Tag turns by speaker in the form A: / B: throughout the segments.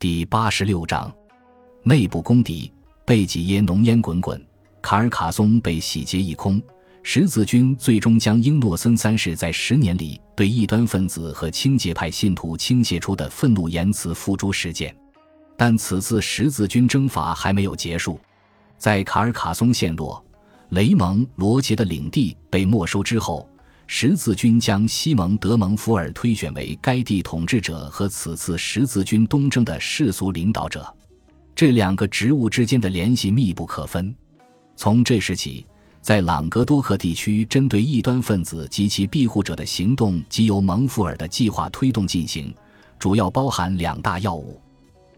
A: 第八十六章，内部公敌，贝吉耶浓烟滚滚，卡尔卡松被洗劫一空。十字军最终将英诺森三世在十年里对异端分子和清洁派信徒倾泻出的愤怒言辞付诸实践。但此次十字军征伐还没有结束，在卡尔卡松陷落，雷蒙罗杰的领地被没收之后。十字军将西蒙德蒙福尔推选为该地统治者和此次十字军东征的世俗领导者，这两个职务之间的联系密不可分。从这时起，在朗格多克地区针对异端分子及其庇护者的行动即由蒙福尔的计划推动进行，主要包含两大要务：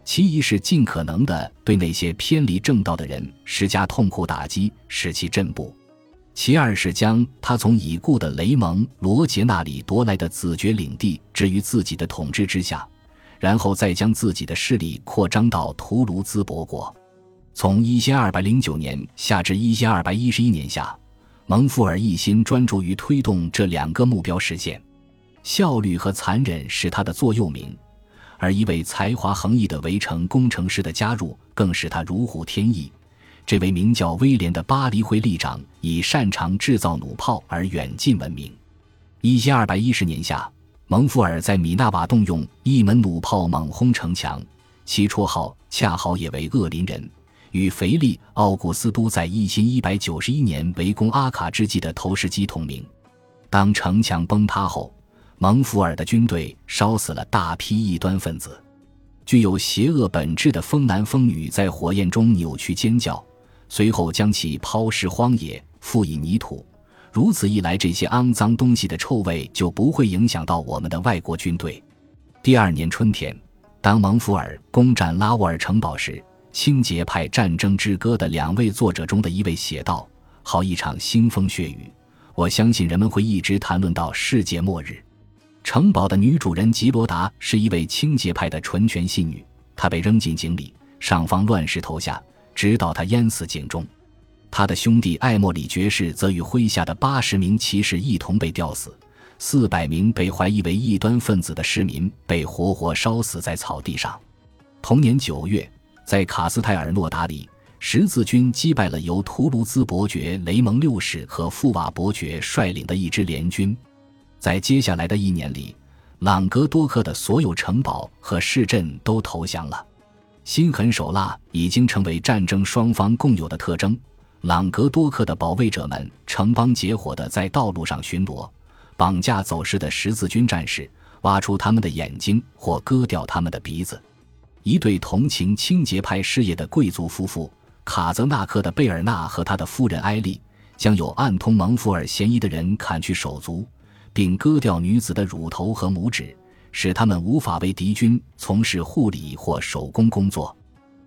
A: 其一是尽可能的对那些偏离正道的人施加痛苦打击，使其震步。其二是将他从已故的雷蒙·罗杰那里夺来的子爵领地置于自己的统治之下，然后再将自己的势力扩张到图卢兹伯国。从一千二百零九年下至一千二百一十一年下，蒙富尔一心专注于推动这两个目标实现，效率和残忍是他的座右铭，而一位才华横溢的围城工程师的加入更使他如虎添翼。这位名叫威廉的巴黎会立长以擅长制造弩炮而远近闻名。一千二百一十年夏，蒙福尔在米纳瓦动用一门弩炮猛轰城墙，其绰号恰好也为恶邻人，与腓力·奥古斯都在一千一百九十一年围攻阿卡之际的投石机同名。当城墙崩塌后，蒙福尔的军队烧死了大批异端分子，具有邪恶本质的疯男疯女在火焰中扭曲尖叫。随后将其抛尸荒野，覆以泥土。如此一来，这些肮脏东西的臭味就不会影响到我们的外国军队。第二年春天，当蒙福尔攻占拉沃尔城堡时，《清洁派战争之歌》的两位作者中的一位写道：“好一场腥风血雨！我相信人们会一直谈论到世界末日。”城堡的女主人吉罗达是一位清洁派的纯全信女，她被扔进井里，上方乱石投下。直到他淹死井中，他的兄弟艾莫里爵士则与麾下的八十名骑士一同被吊死，四百名被怀疑为异端分子的市民被活活烧死在草地上。同年九月，在卡斯泰尔诺达里，十字军击败了由图卢兹伯爵雷蒙六世和富瓦伯爵率领的一支联军。在接下来的一年里，朗格多克的所有城堡和市镇都投降了。心狠手辣已经成为战争双方共有的特征。朗格多克的保卫者们成帮结伙地在道路上巡逻，绑架走失的十字军战士，挖出他们的眼睛或割掉他们的鼻子。一对同情清洁派事业的贵族夫妇卡泽纳克的贝尔纳和他的夫人埃莉，将有暗通蒙福尔嫌疑的人砍去手足，并割掉女子的乳头和拇指。使他们无法为敌军从事护理或手工工作，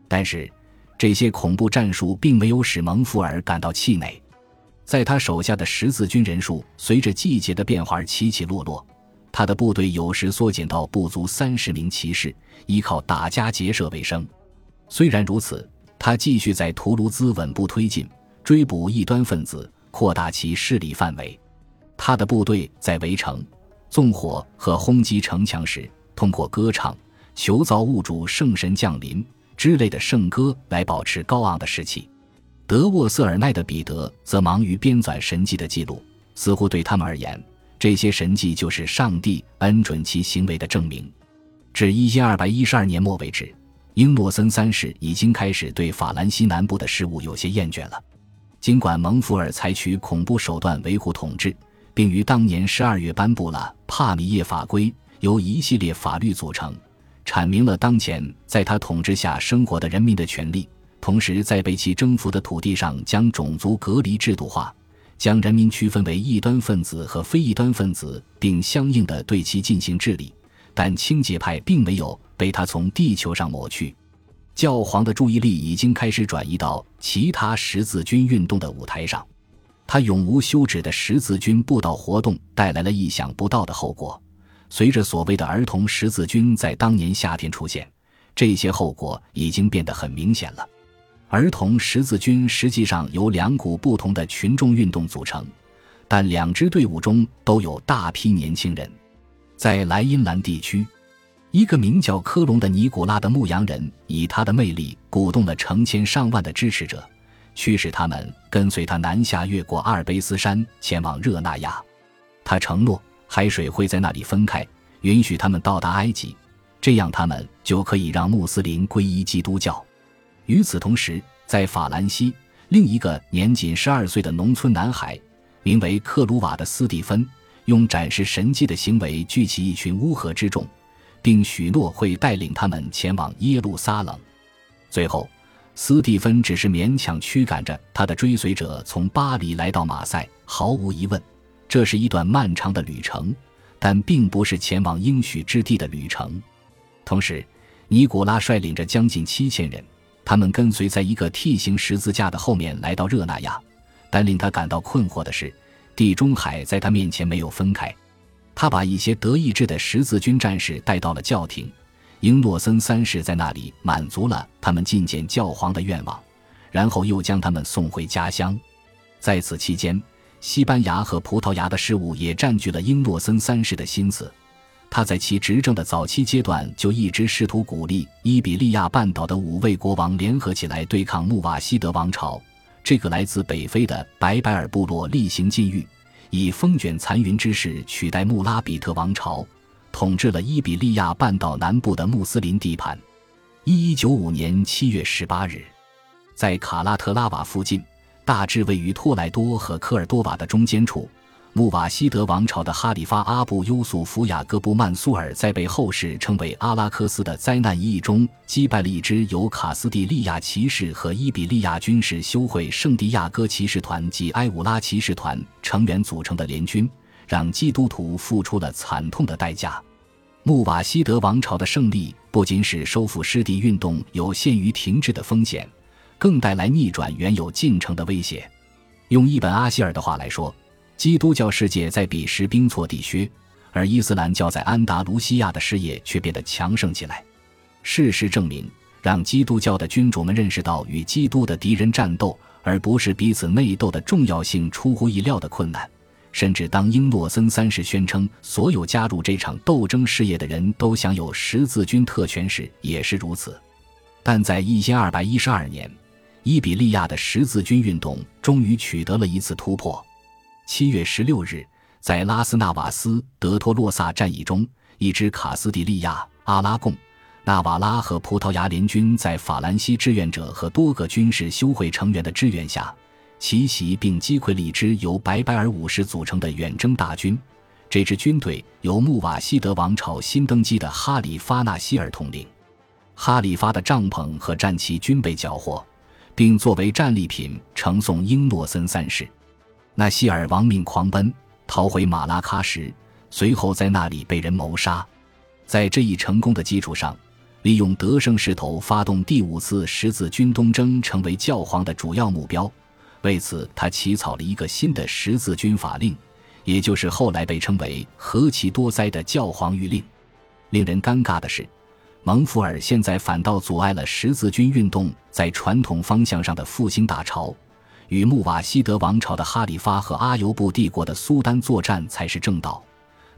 A: 但是这些恐怖战术并没有使蒙福尔感到气馁。在他手下的十字军人数随着季节的变化而起起落落，他的部队有时缩减到不足三十名骑士，依靠打家劫舍为生。虽然如此，他继续在图卢兹稳步推进，追捕异端分子，扩大其势力范围。他的部队在围城。纵火和轰击城墙时，通过歌唱、求造物主圣神降临之类的圣歌来保持高昂的士气。德沃瑟尔奈的彼得则忙于编纂神迹的记录，似乎对他们而言，这些神迹就是上帝恩准其行为的证明。至一千二百一十二年末为止，英诺森三世已经开始对法兰西南部的事务有些厌倦了。尽管蒙福尔采取恐怖手段维护统治。并于当年十二月颁布了帕米耶法规，由一系列法律组成，阐明了当前在他统治下生活的人民的权利。同时，在被其征服的土地上将种族隔离制度化，将人民区分为异端分子和非异端分子，并相应的对其进行治理。但清洁派并没有被他从地球上抹去，教皇的注意力已经开始转移到其他十字军运动的舞台上。他永无休止的十字军布道活动带来了意想不到的后果。随着所谓的儿童十字军在当年夏天出现，这些后果已经变得很明显了。儿童十字军实际上由两股不同的群众运动组成，但两支队伍中都有大批年轻人。在莱茵兰地区一个名叫科隆的尼古拉的牧羊人，以他的魅力鼓动了成千上万的支持者，驱使他们跟随他南下，越过阿尔卑斯山，前往热那亚。他承诺海水会在那里分开，允许他们到达埃及，这样他们就可以让穆斯林皈依基督教。与此同时，在法兰西，另一个年仅十二岁的农村男孩，名为克鲁瓦的斯蒂芬，用展示神迹的行为聚起一群乌合之众。并许诺会带领他们前往耶路撒冷。最后，斯蒂芬只是勉强驱赶着他的追随者从巴黎来到马赛。毫无疑问，这是一段漫长的旅程，但并不是前往应许之地的旅程。同时，尼古拉率领着将近七千人，他们跟随在一个 T 形十字架的后面来到热那亚。但令他感到困惑的是，地中海在他面前没有分开。他把一些德意志的十字军战士带到了教廷，英诺森三世在那里满足了他们觐见教皇的愿望，然后又将他们送回家乡。在此期间，西班牙和葡萄牙的事务也占据了英诺森三世的心思。他在其执政的早期阶段就一直试图鼓励伊比利亚半岛的五位国王联合起来对抗穆瓦希德王朝。这个来自北非的白白尔部落厉行禁欲。以风卷残云之势取代穆拉比特王朝，统治了伊比利亚半岛南部的穆斯林地盘。一一九五年七月十八日，在卡拉特拉瓦附近，大致位于托莱多和科尔多瓦的中间处。穆瓦希德王朝的哈里发阿布优素福雅各布曼苏尔在被后世称为阿拉克斯的灾难一役中，击败了一支由卡斯蒂利亚骑士和伊比利亚军事修会圣地亚哥骑士团及埃武拉骑士团成员组成的联军，让基督徒付出了惨痛的代价。穆瓦希德王朝的胜利不仅使收复失地运动有陷于停滞的风险，更带来逆转原有进程的威胁。用一本阿希尔的话来说。基督教世界在彼时兵挫地削，而伊斯兰教在安达卢西亚的事业却变得强盛起来。事实证明，让基督教的君主们认识到与基督的敌人战斗，而不是彼此内斗的重要性，出乎意料的困难。甚至当英诺森三世宣称所有加入这场斗争事业的人都享有十字军特权时，也是如此。但在一千二百一十二年，伊比利亚的十字军运动终于取得了一次突破。七月十六日，在拉斯纳瓦斯德托洛萨战役中，一支卡斯蒂利亚、阿拉贡、纳瓦拉和葡萄牙联军在法兰西志愿者和多个军事修会成员的支援下，奇袭并击溃了一支由白白尔武士组成的远征大军。这支军队由穆瓦希德王朝新登基的哈里发纳希尔统领。哈里发的帐篷和战旗均被缴获，并作为战利品呈送英诺森三世。纳希尔亡命狂奔，逃回马拉喀什，随后在那里被人谋杀。在这一成功的基础上，利用得胜势头发动第五次十字军东征，成为教皇的主要目标。为此，他起草了一个新的十字军法令，也就是后来被称为何其多灾的教皇谕令。令人尴尬的是，蒙福尔现在反倒阻碍了十字军运动在传统方向上的复兴大潮。与穆瓦希德王朝的哈里发和阿尤布帝国的苏丹作战才是正道。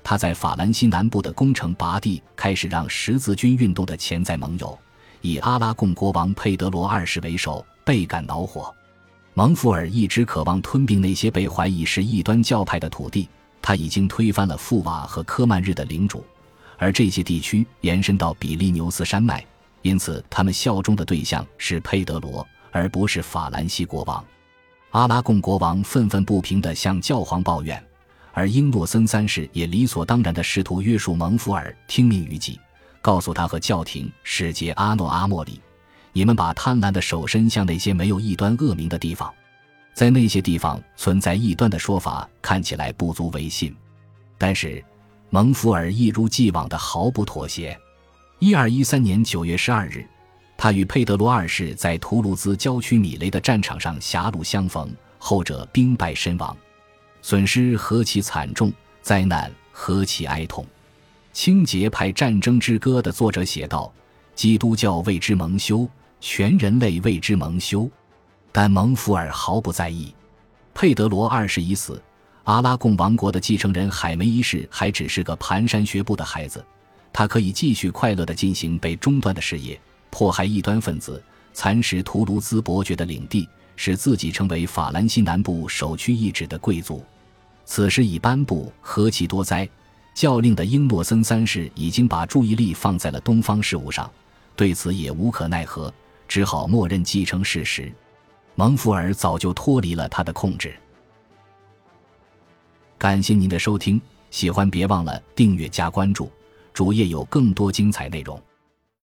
A: 他在法兰西南部的攻城拔地，开始让十字军运动的潜在盟友以阿拉贡国王佩德罗二世为首倍感恼火。蒙福尔一直渴望吞并那些被怀疑是异端教派的土地。他已经推翻了富瓦和科曼日的领主，而这些地区延伸到比利牛斯山脉，因此他们效忠的对象是佩德罗，而不是法兰西国王。阿拉贡国王愤愤不平地向教皇抱怨，而英诺森三世也理所当然地试图约束蒙福尔听命于己，告诉他和教廷使节阿诺阿莫里：“你们把贪婪的手伸向那些没有异端恶名的地方，在那些地方存在异端的说法看起来不足为信。”但是，蒙福尔一如既往的毫不妥协。一二一三年九月十二日。他与佩德罗二世在图卢兹郊区米雷的战场上狭路相逢，后者兵败身亡，损失何其惨重，灾难何其哀痛。《清洁派战争之歌》的作者写道：“基督教为之蒙羞，全人类为之蒙羞。”但蒙福尔毫不在意。佩德罗二世已死，阿拉贡王国的继承人海梅一世还只是个蹒跚学步的孩子。他可以继续快乐地进行被中断的事业，迫害异端分子，蚕食图卢兹伯爵的领地，使自己成为法兰西南部首屈一指的贵族。此时已颁布何其多灾教令的英诺森三世已经把注意力放在了东方事务上，对此也无可奈何，只好默认继承事实。蒙福尔早就脱离了他的控制。感谢您的收听，喜欢别忘了订阅加关注，主页有更多精彩内容。